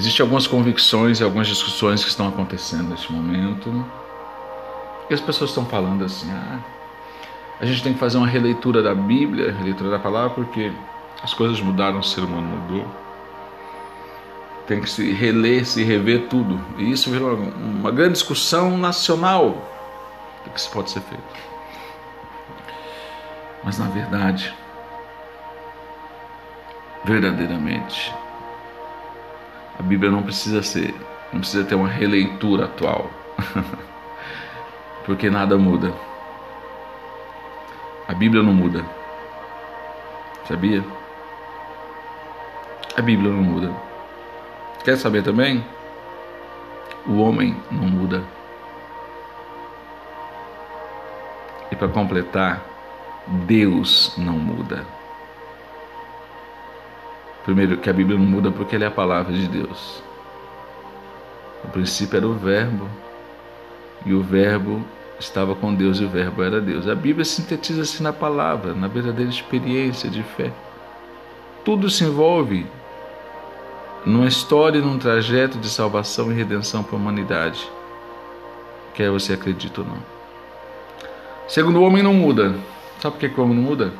Existem algumas convicções e algumas discussões que estão acontecendo neste momento. E as pessoas estão falando assim: ah, a gente tem que fazer uma releitura da Bíblia, releitura da palavra, porque as coisas mudaram, o ser humano mudou. Tem que se reler, se rever tudo. E isso virou uma, grande discussão nacional do que se pode ser feito. Mas na verdade, verdadeiramente, a Bíblia não precisa ser, não precisa ter uma releitura atual. Porque nada muda. A Bíblia não muda. Sabia? A Bíblia não muda. Quer saber também? O homem não muda. E para completar, Deus não muda. Primeiro, que a Bíblia não muda porque ela é a palavra de Deus. O princípio era o Verbo, e o Verbo estava com Deus e o Verbo era Deus. A Bíblia sintetiza-se na palavra, na verdadeira experiência de fé. Tudo se envolve numa história e num trajeto de salvação e redenção para a humanidade, quer você acredite ou não. Segundo, o homem não muda. Sabe por que o homem não muda?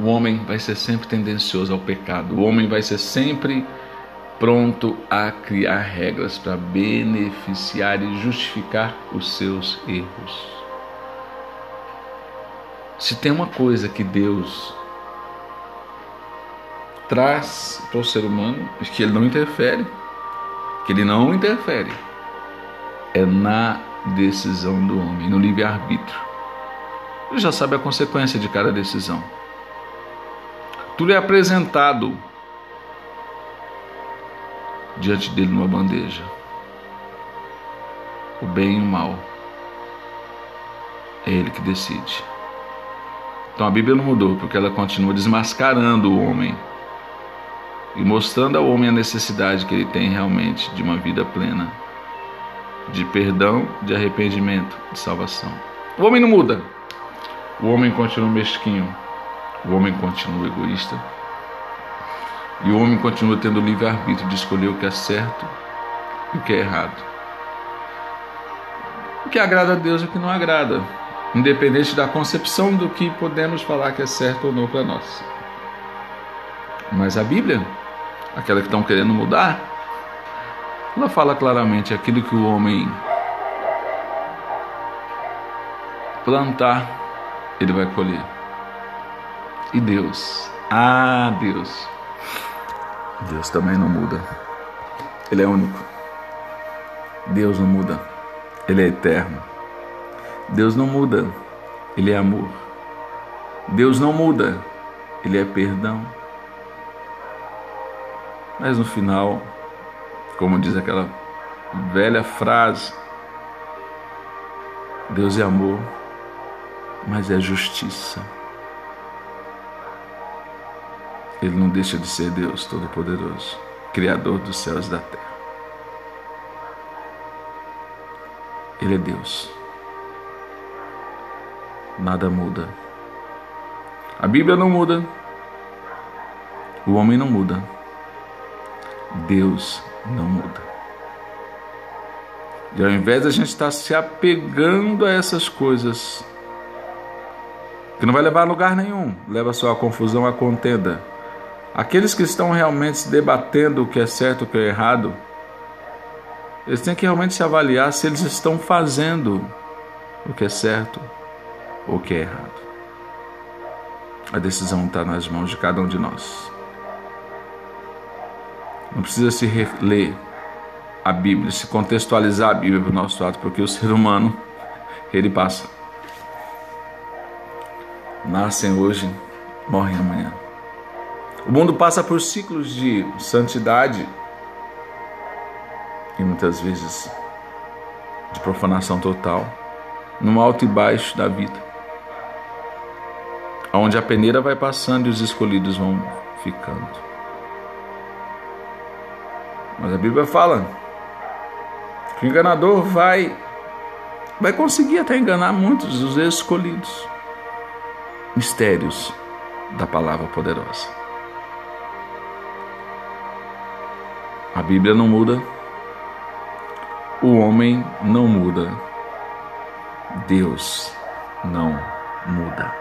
O homem vai ser sempre tendencioso ao pecado. O homem vai ser sempre pronto a criar regras para beneficiar e justificar os seus erros. Se tem uma coisa que Deus traz para o ser humano, que ele não interfere, que ele não interfere, é na decisão do homem, no livre-arbítrio. Ele já sabe a consequência de cada decisão. Tudo é apresentado diante dele numa bandeja. O bem e o mal. É ele que decide. Então a Bíblia não mudou, porque ela continua desmascarando o homem e mostrando ao homem a necessidade que ele tem realmente de uma vida plena, de perdão, de arrependimento, de salvação. O homem não muda. O homem continua mesquinho, o homem continua egoísta. E o homem continua tendo o livre-arbítrio de escolher o que é certo e o que é errado. O que agrada a Deus e o que não agrada, independente da concepção do que podemos falar que é certo ou não para nós. Mas a Bíblia, aquela que estão querendo mudar, ela fala claramente aquilo que o homem plantar, ele vai colher. E Deus, ah Deus, Deus também não muda. Ele é único. Deus não muda. Ele é eterno. Deus não muda. Ele é amor. Deus não muda. Ele é perdão. Mas no final, como diz aquela velha frase, Deus é amor, mas é justiça. Ele não deixa de ser Deus Todo-Poderoso, Criador dos céus e da terra. Ele é Deus. Nada muda. A Bíblia não muda. O homem não muda. Deus não muda. E ao invés de a gente estar se apegando a essas coisas, que não vai levar a lugar nenhum, leva só a confusão, a contenda, Aqueles que estão realmente debatendo o que é certo e o que é errado, eles têm que realmente se avaliar se eles estão fazendo o que é certo ou o que é errado. A decisão está nas mãos de cada um de nós. Não precisa se ler a Bíblia, se contextualizar a Bíblia para o nosso ato, porque o ser humano, ele passa. Nascem hoje, morrem amanhã. O mundo passa por ciclos de santidade e muitas vezes de profanação total, no alto e baixo da vida, onde a peneira vai passando e os escolhidos vão ficando. Mas a Bíblia fala que o enganador vai vai conseguir até enganar muitos dos escolhidos. Mistérios da palavra poderosa. A Bíblia não muda, o homem não muda, Deus não muda.